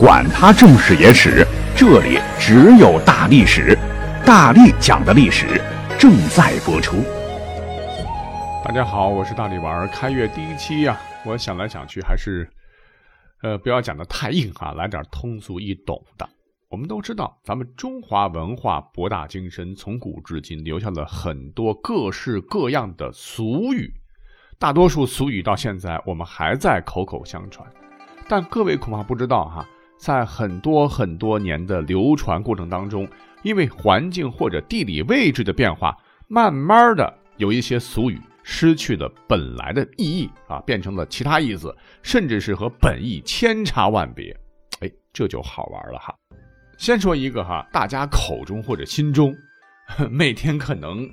管他正史野史，这里只有大历史，大力讲的历史正在播出。大家好，我是大力丸儿。开月第一期呀、我想来想去还是，呃，不要讲的太硬哈、来点通俗易懂的。我们都知道，咱们中华文化博大精深，从古至今留下了很多各式各样的俗语，大多数俗语到现在我们还在口口相传。但各位恐怕不知道哈，在很多很多年的流传过程当中，因为环境或者地理位置的变化，慢慢的有一些俗语失去了本来的意义啊，变成了其他意思，甚至是和本意千差万别。哎，这就好玩了哈。先说一个哈，大家口中或者心中每天可能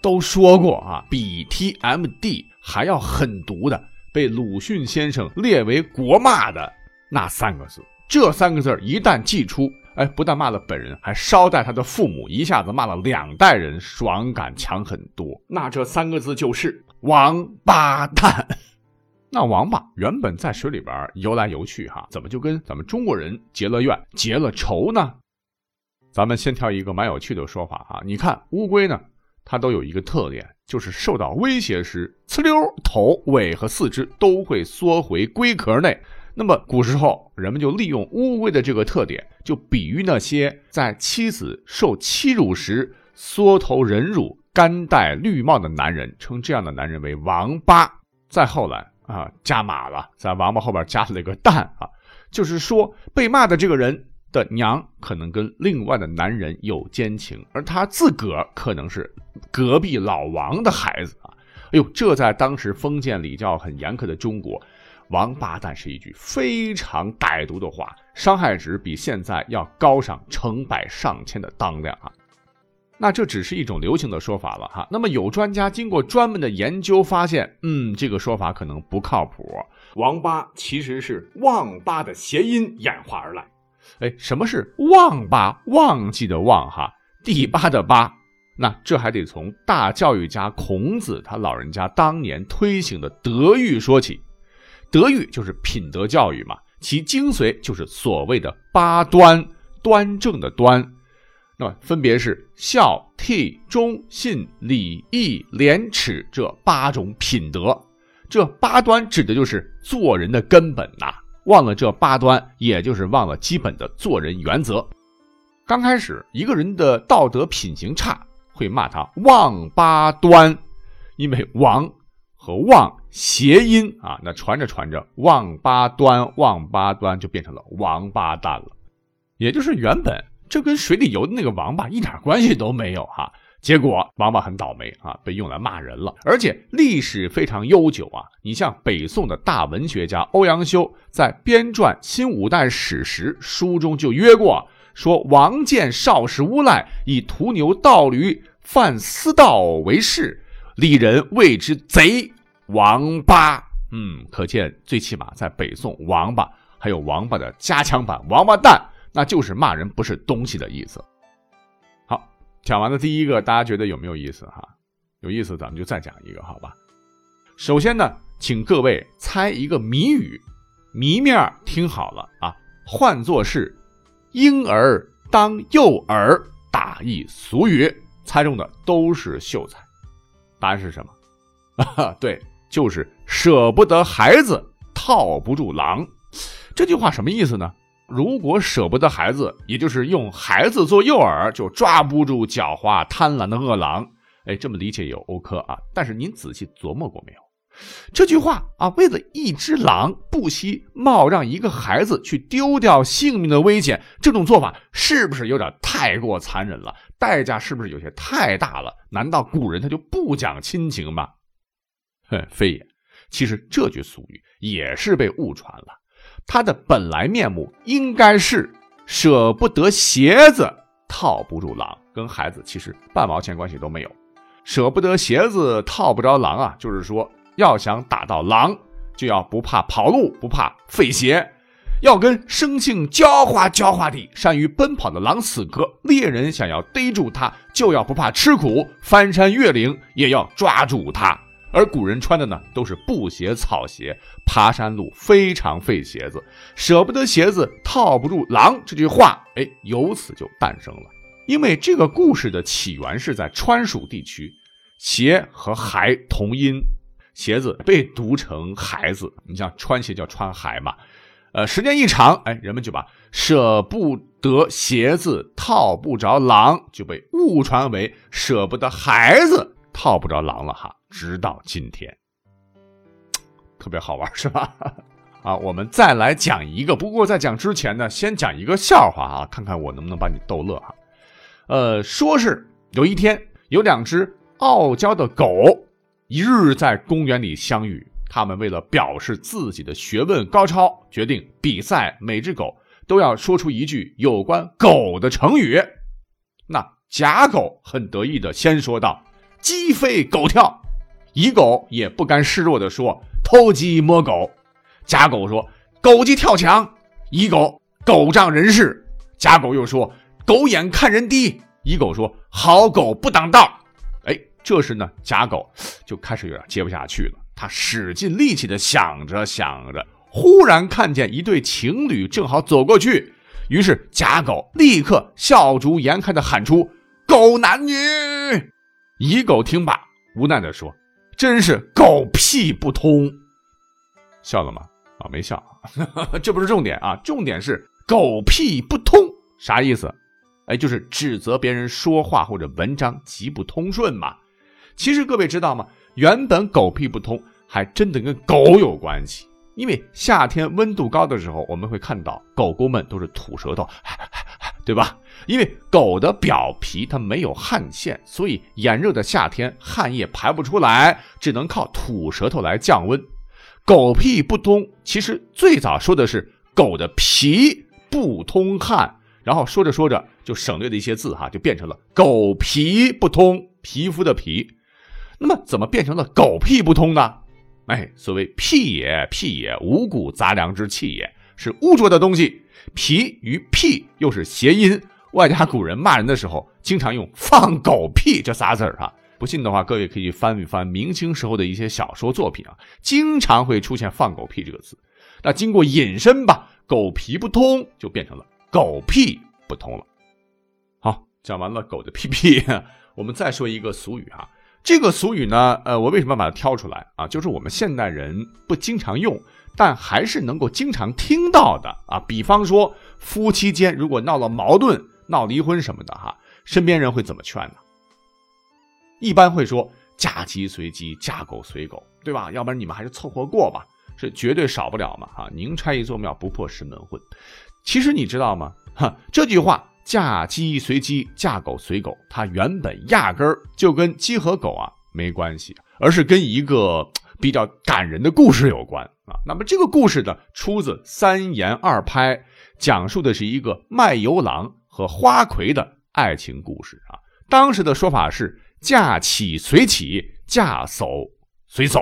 都说过啊，比 TMD 还要狠毒的，被鲁迅先生列为国骂的那三个字。这三个字一旦祭出，哎，不但骂了本人，还捎带他的父母，一下子骂了两代人，爽感强很多。那这三个字就是“王八蛋”。那王八原本在水里边游来游去，哈，怎么就跟咱们中国人结了怨、结了仇呢？咱们先挑一个蛮有趣的说法哈，你看乌龟呢，它都有一个特点，就是受到威胁时，呲溜头、尾和四肢都会缩回龟壳内。那么古时候人们就利用乌龟的这个特点，就比喻那些在妻子受欺辱时缩头忍辱、甘戴绿帽的男人，称这样的男人为王八。再后来。啊，加码了，在王八后边加了一个蛋啊，就是说被骂的这个人的娘可能跟另外的男人有奸情，而他自个儿可能是隔壁老王的孩子啊。哎呦，这在当时封建礼教很严苛的中国，王八蛋是一句非常歹毒的话，伤害值比现在要高上成百上千的当量啊。那这只是一种流行的说法了哈。那么有专家经过专门的研究发现，嗯，这个说法可能不靠谱。王八其实是忘八的谐音演化而来。哎，什么是忘八？忘记的忘哈，第八的八。那这还得从大教育家孔子他老人家当年推行的德育说起。德育就是品德教育嘛，其精髓就是所谓的八端，端正的端。那么分别是孝、悌、忠、信、礼、义、廉、耻这八种品德，这八端指的就是做人的根本呐、忘了这八端，也就是忘了基本的做人原则。刚开始，一个人的道德品行差，会骂他忘八端，因为王和忘谐音啊，那传着传着，忘八端，忘八端就变成了王八蛋了，也就是原本。这跟水里游的那个王八一点关系都没有哈，结果王八很倒霉啊，被用来骂人了，而且历史非常悠久啊。你像北宋的大文学家欧阳修在编撰《新五代史实》书中就约过，说王建少时无赖，以屠牛盗驴贩私道为事，里人谓之贼王八。嗯，可见最起码在北宋，王八还有王八的加强版王八蛋。那就是骂人不是东西的意思。好，讲完了第一个，大家觉得有没有意思哈？有意思，咱们就再讲一个，好吧？首先呢，请各位猜一个谜语，谜面听好了啊，换作是“婴儿当诱饵”，打一俗语，猜中的都是秀才。答案是什么？啊，对，就是舍不得孩子套不住狼。这句话什么意思呢？如果舍不得孩子，也就是用孩子做诱饵，就抓不住狡猾贪婪的恶狼。哎，这么理解有欧科啊。但是您仔细琢磨过没有？这句话啊，为了一只狼，不惜冒让一个孩子去丢掉性命的危险，这种做法是不是有点太过残忍了？代价是不是有些太大了？难道古人他就不讲亲情吗？哼，非也。其实这句俗语也是被误传了。它的本来面目应该是舍不得鞋子套不住狼，跟孩子其实半毛钱关系都没有。舍不得鞋子套不着狼啊，就是说要想打到狼，就要不怕跑路，不怕费鞋，要跟生性狡猾狡猾的、善于奔跑的狼死磕。猎人想要逮住它，就要不怕吃苦，翻山越岭也要抓住它。而古人穿的呢都是布鞋、草鞋，爬山路非常费鞋子，舍不得鞋子套不住狼这句话，哎，由此就诞生了。因为这个故事的起源是在川蜀地区，鞋和孩同音，鞋子被读成孩子。你像穿鞋叫穿孩嘛，呃，时间一长，哎，人们就把舍不得鞋子套不着狼就被误传为舍不得孩子套不着狼了哈。直到今天，特别好玩是吧？啊，我们再来讲一个。不过在讲之前呢，先讲一个笑话啊，看看我能不能把你逗乐哈。呃，说是有一天有两只傲娇的狗，一日在公园里相遇。他们为了表示自己的学问高超，决定比赛，每只狗都要说出一句有关狗的成语。那甲狗很得意的先说道：“鸡飞狗跳。”乙狗也不甘示弱的说：“偷鸡摸狗。”甲狗说：“狗急跳墙。”乙狗：“狗仗人势。”甲狗又说。狗眼看人低，乙狗说：“好狗不挡道。”哎，这时呢，甲狗就开始有点接不下去了。他使尽力气的想着想着，忽然看见一对情侣正好走过去，于是甲狗立刻笑逐颜开的喊出：“狗男女！”乙狗听罢，无奈的说：“真是狗屁不通。”笑了吗？啊，没笑，这不是重点啊，重点是“狗屁不通”啥意思？哎，就是指责别人说话或者文章极不通顺嘛。其实各位知道吗？原本狗屁不通还真的跟狗有关系。因为夏天温度高的时候，我们会看到狗狗们都是吐舌头，对吧？因为狗的表皮它没有汗腺，所以炎热的夏天汗液排不出来，只能靠吐舌头来降温。狗屁不通，其实最早说的是狗的皮不通汗。然后说着说着就省略了一些字哈，就变成了狗皮不通，皮肤的皮。那么怎么变成了狗屁不通呢？哎，所谓屁也屁也，五谷杂粮之气也是污浊的东西。皮与屁又是谐音，外加古人骂人的时候经常用放狗屁这仨字儿啊。不信的话，各位可以翻一翻明清时候的一些小说作品啊，经常会出现放狗屁这个词。那经过引申吧，狗皮不通就变成了。狗屁不通了。好，讲完了狗的屁屁，我们再说一个俗语啊。这个俗语呢，呃，我为什么把它挑出来啊？就是我们现代人不经常用，但还是能够经常听到的啊。比方说，夫妻间如果闹了矛盾、闹离婚什么的哈，身边人会怎么劝呢？一般会说“嫁鸡随鸡，嫁狗随狗”，对吧？要不然你们还是凑合过吧，是绝对少不了嘛。哈，宁拆一座庙，不破十门婚。其实你知道吗？哈，这句话“嫁鸡随鸡，嫁狗随狗”，它原本压根儿就跟鸡和狗啊没关系，而是跟一个比较感人的故事有关那么这个故事呢，出自三言二拍，讲述的是一个卖油郎和花魁的爱情故事啊。当时的说法是“嫁起随起，嫁走随走”。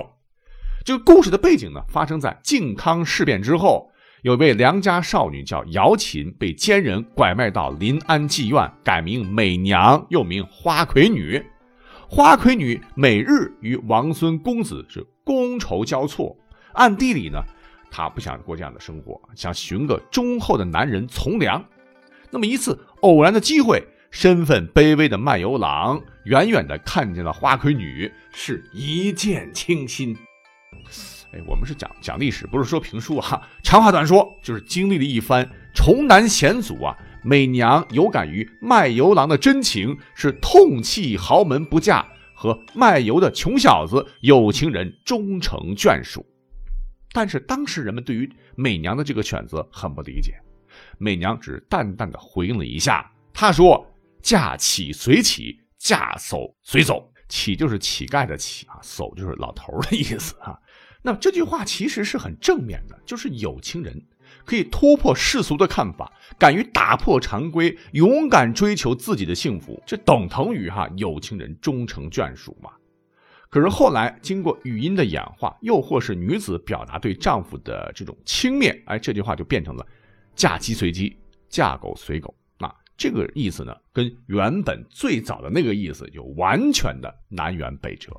这个故事的背景呢，发生在靖康事变之后。有位良家少女叫姚琴，被奸人拐卖到临安妓院，改名美娘，又名花魁女。花魁女每日与王孙公子是觥筹交错，暗地里呢，她不想过这样的生活，想寻个忠厚的男人从良。那么一次偶然的机会，身份卑微的卖油郎远远的看见了花魁女，是一见倾心。哎，我们是讲讲历史，不是说评书啊。长话短说，就是经历了一番重难险阻啊。美娘有感于卖油郎的真情，是痛弃豪门不嫁，和卖油的穷小子有情人终成眷属。但是当时人们对于美娘的这个选择很不理解，美娘只淡淡的回应了一下，她说：“嫁起随起，嫁走随走。起就是乞丐的乞啊，走就是老头的意思啊。”那这句话其实是很正面的，就是有情人可以突破世俗的看法，敢于打破常规，勇敢追求自己的幸福，这等同于哈有情人终成眷属嘛。可是后来经过语音的演化，又或是女子表达对丈夫的这种轻蔑，哎，这句话就变成了嫁鸡随鸡，嫁狗随狗。那这个意思呢，跟原本最早的那个意思就完全的南辕北辙。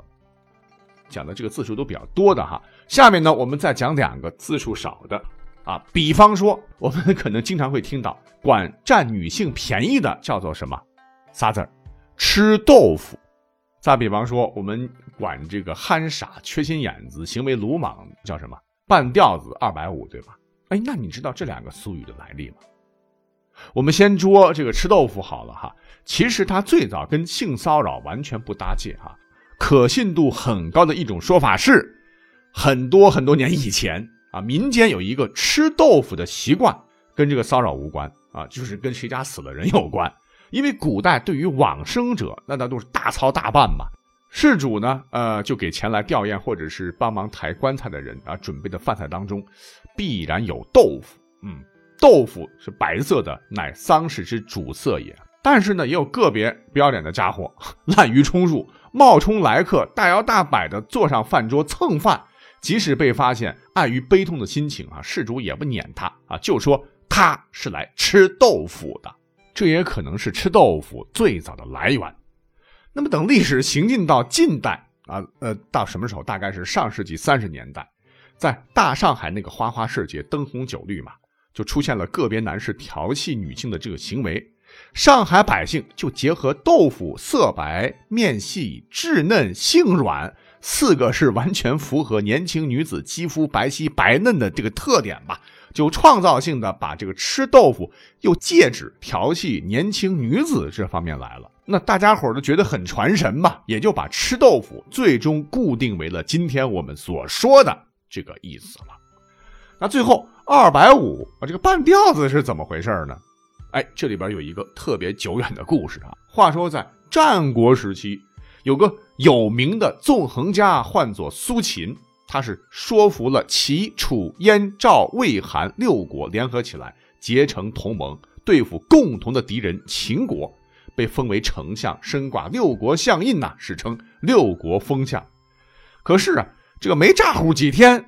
讲的这个字数都比较多的哈。下面呢，我们再讲两个字数少的啊，比方说，我们 可能经常会听到管占女性便宜的叫做什么？仨字儿，吃豆腐。再比方说，我们管这个憨傻、缺心眼子、行为鲁莽叫什么？半吊子二百五，对吧？哎，那你知道这两个俗语的来历吗？我们先说这个吃豆腐好了哈。其实它最早跟性骚扰完全不搭界哈。可信度很高的一种说法是，很多很多年以前啊，民间有一个吃豆腐的习惯，跟这个骚扰无关啊，就是跟谁家死了人有关。因为古代对于往生者，那那都是大操大办嘛。事主呢，呃，就给前来吊唁或者是帮忙抬棺材的人啊，准备的饭菜当中，必然有豆腐。嗯，豆腐是白色的，乃丧事之主色也。但是呢，也有个别不要脸的家伙，滥竽充数，冒充来客，大摇大摆的坐上饭桌蹭饭。即使被发现，碍于悲痛的心情啊，事主也不撵他啊，就说他是来吃豆腐的。这也可能是吃豆腐最早的来源。那么，等历史行进到近代啊，呃，到什么时候？大概是上世纪三十年代，在大上海那个花花世界，灯红酒绿嘛，就出现了个别男士调戏女性的这个行为。上海百姓就结合豆腐色白、面细、质嫩、性软四个是完全符合年轻女子肌肤白皙白嫩的这个特点吧。就创造性的把这个吃豆腐又戒指调戏年轻女子这方面来了，那大家伙都觉得很传神嘛，也就把吃豆腐最终固定为了今天我们所说的这个意思了。那最后二百五啊，这个半吊子是怎么回事呢？哎，这里边有一个特别久远的故事啊。话说在战国时期，有个有名的纵横家，唤作苏秦。他是说服了齐、楚、燕、赵、魏、韩六国联合起来，结成同盟，对付共同的敌人秦国，被封为丞相，身挂六国相印呐，史称六国封相。可是啊，这个没咋呼几天，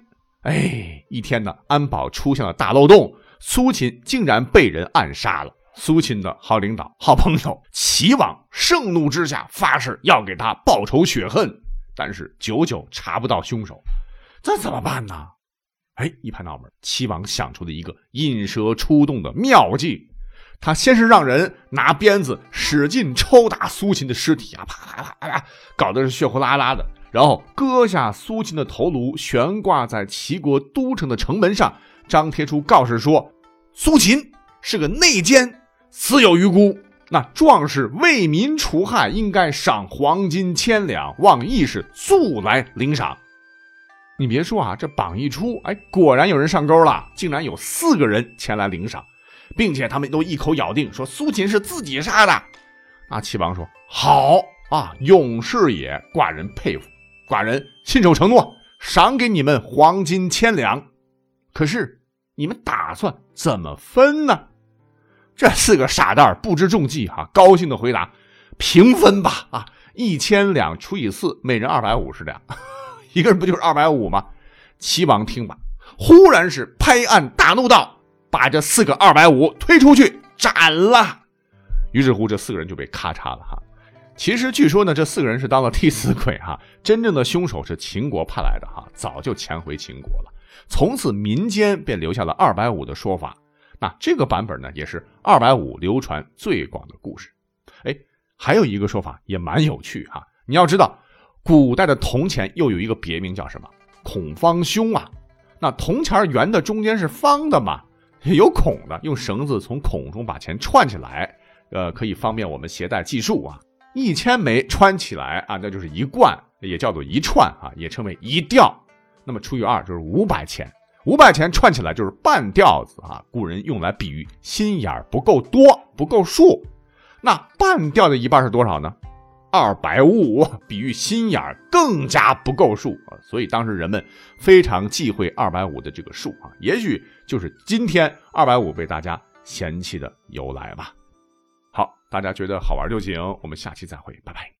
哎，一天呢，安保出现了大漏洞，苏秦竟然被人暗杀了。苏秦的好领导、好朋友齐王盛怒之下，发誓要给他报仇雪恨，但是久久查不到凶手。这怎么办呢？哎，一拍脑门，齐王想出了一个引蛇出洞的妙计。他先是让人拿鞭子使劲抽打苏秦的尸体啊，啪啪啪啪，搞得是血呼啦啦的。然后割下苏秦的头颅，悬挂在齐国都城的城门上，张贴出告示说：“苏秦是个内奸，死有余辜。那壮士为民除害，应该赏黄金千两，望义士速来领赏。”你别说啊，这榜一出，哎，果然有人上钩了，竟然有四个人前来领赏，并且他们都一口咬定说苏秦是自己杀的。那齐王说：“好啊，勇士也，寡人佩服，寡人信守承诺，赏给你们黄金千两。可是你们打算怎么分呢？”这四个傻蛋不知中计哈，高兴的回答：“平分吧，啊，一千两除以四，每人二百五十两。”一个人不就是二百五吗？齐王听完，忽然是拍案大怒道：“把这四个二百五推出去斩了！”于是乎，这四个人就被咔嚓了哈。其实据说呢，这四个人是当了替死鬼哈，真正的凶手是秦国派来的哈，早就潜回秦国了。从此民间便留下了二百五的说法。那这个版本呢，也是二百五流传最广的故事。哎，还有一个说法也蛮有趣哈，你要知道。古代的铜钱又有一个别名叫什么？孔方兄啊！那铜钱圆的，中间是方的嘛，有孔的，用绳子从孔中把钱串起来，呃，可以方便我们携带计数啊。一千枚穿起来啊，那就是一贯，也叫做一串啊，也称为一吊。那么除以二就是五百钱，五百钱串起来就是半吊子啊。古人用来比喻心眼不够多，不够数。那半吊的一半是多少呢？二百五，比喻心眼更加不够数啊，所以当时人们非常忌讳二百五的这个数啊，也许就是今天二百五被大家嫌弃的由来吧。好，大家觉得好玩就行，我们下期再会，拜拜。